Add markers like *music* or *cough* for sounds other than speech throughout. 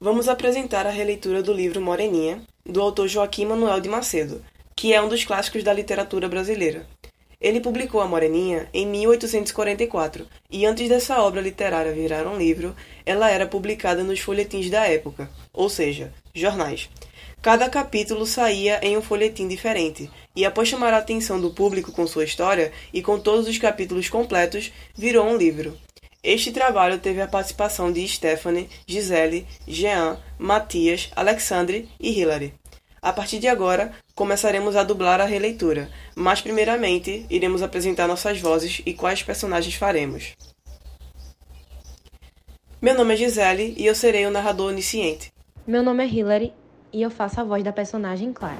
Vamos apresentar a releitura do livro Moreninha, do autor Joaquim Manuel de Macedo, que é um dos clássicos da literatura brasileira. Ele publicou A Moreninha em 1844 e antes dessa obra literária virar um livro, ela era publicada nos folhetins da época, ou seja, jornais. Cada capítulo saía em um folhetim diferente, e após chamar a atenção do público com sua história e com todos os capítulos completos, virou um livro. Este trabalho teve a participação de Stephanie, Gisele, Jean, Matias, Alexandre e Hilary. A partir de agora, começaremos a dublar a releitura, mas primeiramente iremos apresentar nossas vozes e quais personagens faremos. Meu nome é Gisele e eu serei o narrador onisciente. Meu nome é Hilary e eu faço a voz da personagem Clara.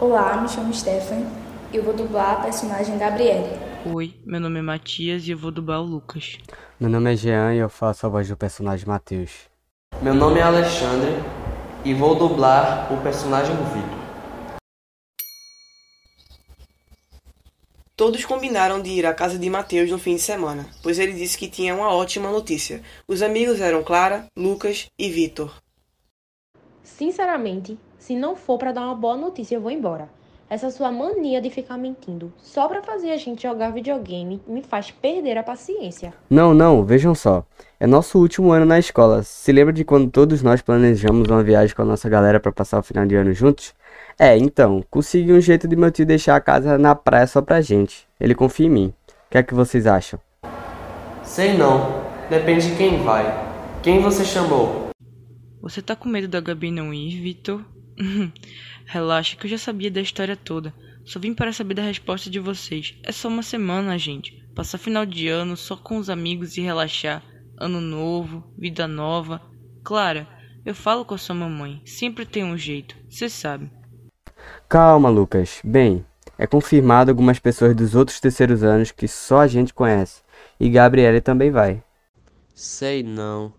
Olá, me chamo Stephanie e eu vou dublar a personagem Gabriele. Oi, meu nome é Matias e eu vou dublar o Lucas. Meu nome é Jean e eu faço a voz do personagem Matheus. Meu nome é Alexandre e vou dublar o personagem do Vitor. Todos combinaram de ir à casa de Mateus no fim de semana, pois ele disse que tinha uma ótima notícia. Os amigos eram Clara, Lucas e Vitor. Sinceramente, se não for para dar uma boa notícia, eu vou embora. Essa sua mania de ficar mentindo só para fazer a gente jogar videogame me faz perder a paciência. Não, não, vejam só. É nosso último ano na escola. Se lembra de quando todos nós planejamos uma viagem com a nossa galera para passar o final de ano juntos? É, então, consegui um jeito de meu tio deixar a casa na praia só pra gente. Ele confia em mim. O que é que vocês acham? Sei não. Depende de quem vai. Quem você chamou? Você tá com medo da Gabi não ir, Vitor? *laughs* Relaxa que eu já sabia da história toda. Só vim para saber da resposta de vocês. É só uma semana, gente. Passar final de ano só com os amigos e relaxar. Ano novo, vida nova. Clara, eu falo com a sua mamãe. Sempre tem um jeito. Você sabe. Calma, Lucas. Bem, é confirmado algumas pessoas dos outros terceiros anos que só a gente conhece. E Gabriele também vai. Sei não.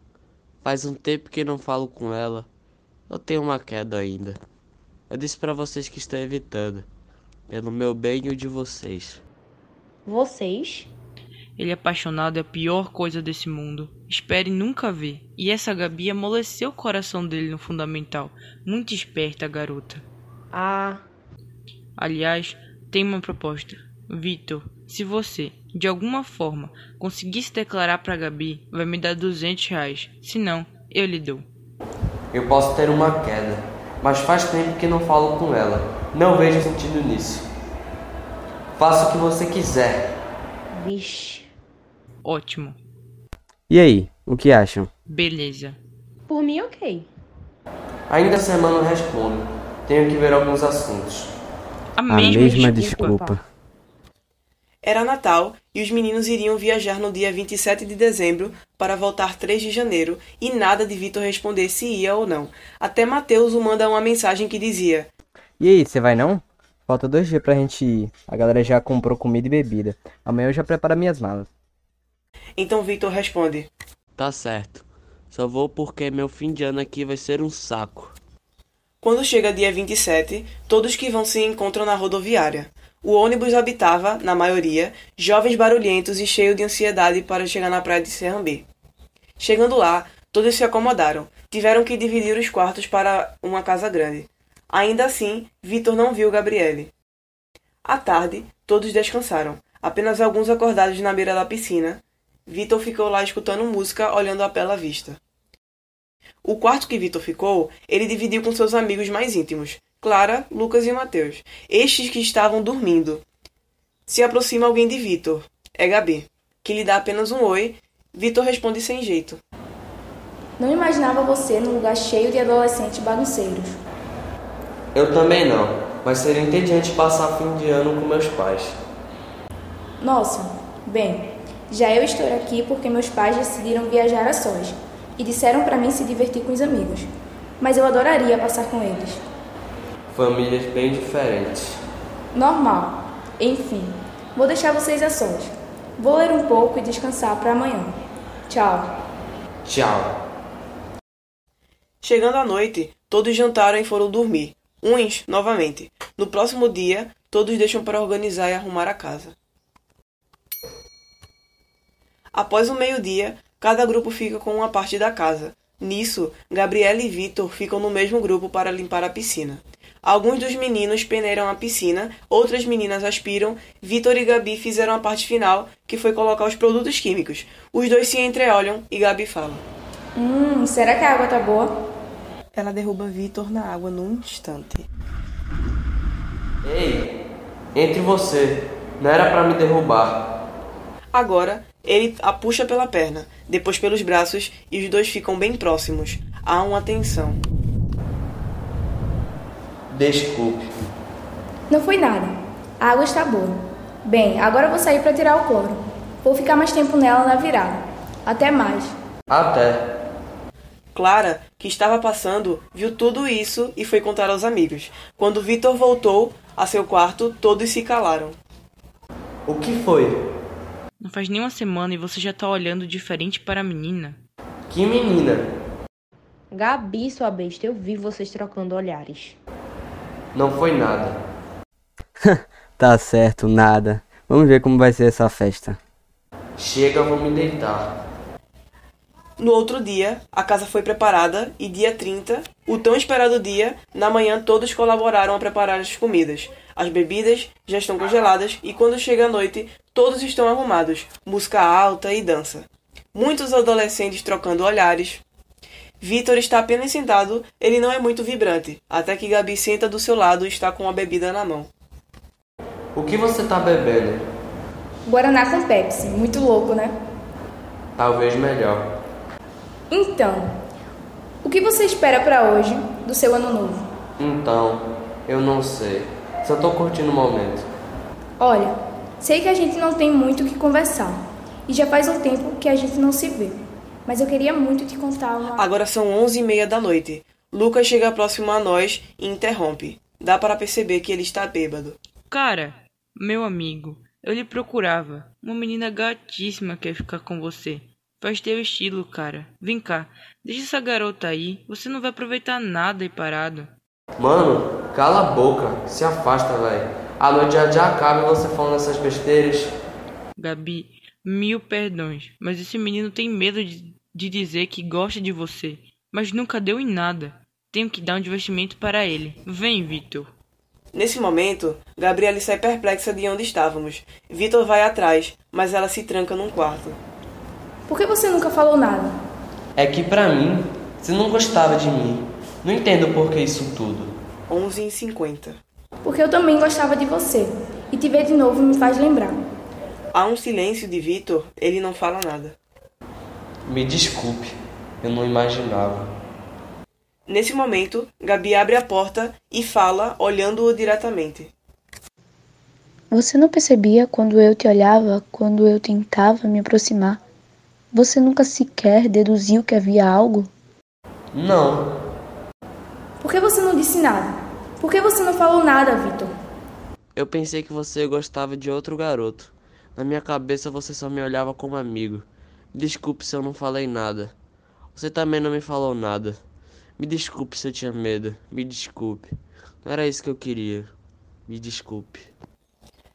Faz um tempo que não falo com ela. Eu tenho uma queda ainda. Eu disse para vocês que estou evitando. Pelo meu bem e o de vocês. Vocês? Ele é apaixonado é a pior coisa desse mundo. Espere nunca ver. E essa Gabi amoleceu o coração dele no fundamental. Muito esperta a garota. Ah. Aliás, tem uma proposta. Vitor, se você, de alguma forma, conseguir se declarar pra Gabi, vai me dar 200 reais. Se não, eu lhe dou. Eu posso ter uma queda, mas faz tempo que não falo com ela. Não vejo sentido nisso. Faça o que você quiser. Vixe. Ótimo. E aí, o que acham? Beleza. Por mim, ok. Ainda essa semana eu respondo. Tenho que ver alguns assuntos. A A mesma, mesma desculpa. desculpa. Era Natal e os meninos iriam viajar no dia 27 de dezembro para voltar 3 de janeiro e nada de Vitor responder se ia ou não. Até Mateus o manda uma mensagem que dizia: E aí, você vai não? Falta dois dias pra gente ir. A galera já comprou comida e bebida. Amanhã eu já preparo minhas malas. Então Vitor responde: Tá certo. Só vou porque meu fim de ano aqui vai ser um saco. Quando chega dia 27, todos que vão se encontram na rodoviária. O ônibus habitava, na maioria, jovens barulhentos e cheios de ansiedade para chegar na praia de Serrambê. Chegando lá, todos se acomodaram. Tiveram que dividir os quartos para uma casa grande. Ainda assim, Vitor não viu Gabriele. À tarde, todos descansaram. Apenas alguns acordados na beira da piscina. Vitor ficou lá escutando música, olhando a bela vista. O quarto que Vitor ficou, ele dividiu com seus amigos mais íntimos, Clara, Lucas e Mateus, estes que estavam dormindo. Se aproxima alguém de Vitor. É Gabi, que lhe dá apenas um oi. Vitor responde sem jeito. Não imaginava você num lugar cheio de adolescentes bagunceiros. Eu também não, mas seria entediante passar fim de ano com meus pais. Nossa, bem, já eu estou aqui porque meus pais decidiram viajar a sós e disseram para mim se divertir com os amigos. Mas eu adoraria passar com eles. Famílias bem diferentes. Normal. Enfim, vou deixar vocês a sós. Vou ler um pouco e descansar para amanhã. Tchau. Tchau. Chegando à noite, todos jantaram e foram dormir. Uns, novamente. No próximo dia, todos deixam para organizar e arrumar a casa. Após o meio-dia, cada grupo fica com uma parte da casa. Nisso, Gabriela e Vitor ficam no mesmo grupo para limpar a piscina. Alguns dos meninos peneiram a piscina, outras meninas aspiram. Vitor e Gabi fizeram a parte final, que foi colocar os produtos químicos. Os dois se entreolham e Gabi fala: Hum, será que a água tá boa? Ela derruba Vitor na água num instante. Ei, entre você. Não era pra me derrubar. Agora, ele a puxa pela perna, depois pelos braços e os dois ficam bem próximos. Há uma tensão. Desculpe. Não foi nada. A água está boa. Bem, agora eu vou sair para tirar o cloro. Vou ficar mais tempo nela na virada. Até mais. Até. Clara, que estava passando, viu tudo isso e foi contar aos amigos. Quando Vitor voltou a seu quarto, todos se calaram. O que foi? Não faz nem uma semana e você já tá olhando diferente para a menina. Que menina? Gabi, sua besta, eu vi vocês trocando olhares. Não foi nada. *laughs* Tá certo, nada. Vamos ver como vai ser essa festa. Chega, vou me deitar. No outro dia, a casa foi preparada e dia 30, o tão esperado dia, na manhã todos colaboraram a preparar as comidas. As bebidas já estão congeladas e quando chega a noite, todos estão arrumados, música alta e dança. Muitos adolescentes trocando olhares. Vitor está apenas sentado, ele não é muito vibrante, até que Gabi senta do seu lado e está com a bebida na mão. O que você tá bebendo? Guaraná com Pepsi. Muito louco, né? Talvez melhor. Então, o que você espera para hoje do seu ano novo? Então, eu não sei. Só tô curtindo o momento. Olha, sei que a gente não tem muito o que conversar e já faz um tempo que a gente não se vê. Mas eu queria muito te contar uma. Agora são onze e meia da noite. Lucas chega próximo a nós e interrompe. Dá para perceber que ele está bêbado. Cara, meu amigo, eu lhe procurava. Uma menina gatíssima quer ficar com você. Faz teu estilo, cara. Vem cá, deixa essa garota aí. Você não vai aproveitar nada aí parado. Mano, cala a boca. Se afasta, velho. A noite já, já acaba e você falando essas besteiras. Gabi, mil perdões, mas esse menino tem medo de, de dizer que gosta de você, mas nunca deu em nada. Tenho que dar um divertimento para ele. Vem, Vitor. Nesse momento, Gabriela sai perplexa de onde estávamos. Vitor vai atrás, mas ela se tranca num quarto. Por que você nunca falou nada? É que pra mim, você não gostava de mim. Não entendo por que isso tudo. 11 e 50. Porque eu também gostava de você. E te ver de novo me faz lembrar. Há um silêncio de Vitor, ele não fala nada. Me desculpe. Eu não imaginava. Nesse momento, Gabi abre a porta e fala, olhando-o diretamente. Você não percebia quando eu te olhava, quando eu tentava me aproximar? Você nunca sequer deduziu que havia algo? Não. Por que você não disse nada? Por que você não falou nada, Vitor? Eu pensei que você gostava de outro garoto. Na minha cabeça você só me olhava como amigo. Desculpe se eu não falei nada. Você também não me falou nada. Me desculpe se eu tinha medo. Me desculpe. Não era isso que eu queria. Me desculpe.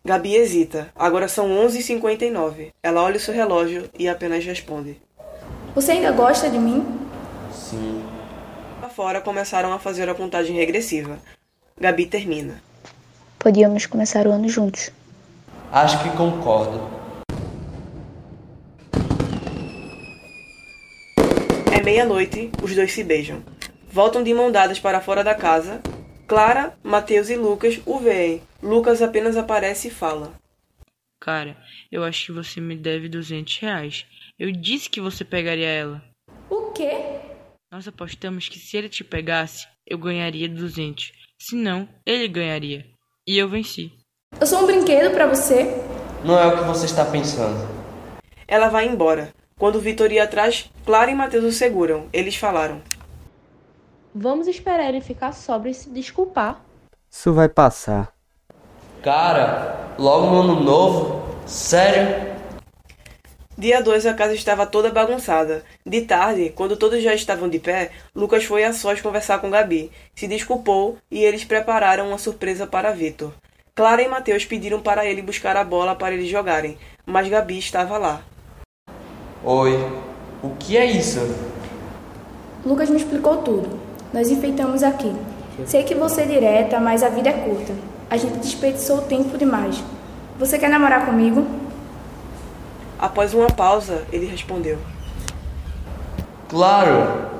Gabi hesita. Agora são 11h59. Ela olha o seu relógio e apenas responde. Você ainda gosta de mim? Sim. Lá fora começaram a fazer a contagem regressiva. Gabi termina. Podíamos começar o ano juntos. Acho que concordo. É meia-noite, os dois se beijam. Voltam de mão dadas para fora da casa. Clara, Mateus e Lucas o veem. Lucas apenas aparece e fala. Cara, eu acho que você me deve 200 reais. Eu disse que você pegaria ela. O quê? Nós apostamos que se ele te pegasse, eu ganharia 200. Se não, ele ganharia. E eu venci. Eu sou um brinquedo para você? Não é o que você está pensando. Ela vai embora. Quando Vitor ia atrás, Clara e Mateus o seguram. Eles falaram. Vamos esperar ele ficar sóbrio e se desculpar. Isso vai passar. Cara, logo no ano novo? Sério? Dia 2 a casa estava toda bagunçada. De tarde, quando todos já estavam de pé, Lucas foi a sós conversar com Gabi, se desculpou e eles prepararam uma surpresa para Vitor. Clara e Mateus pediram para ele buscar a bola para eles jogarem, mas Gabi estava lá. Oi. O que é isso? Lucas me explicou tudo. Nós enfeitamos aqui. Sei que você é direta, mas a vida é curta. A gente desperdiçou tempo demais. Você quer namorar comigo? Após uma pausa, ele respondeu: Claro!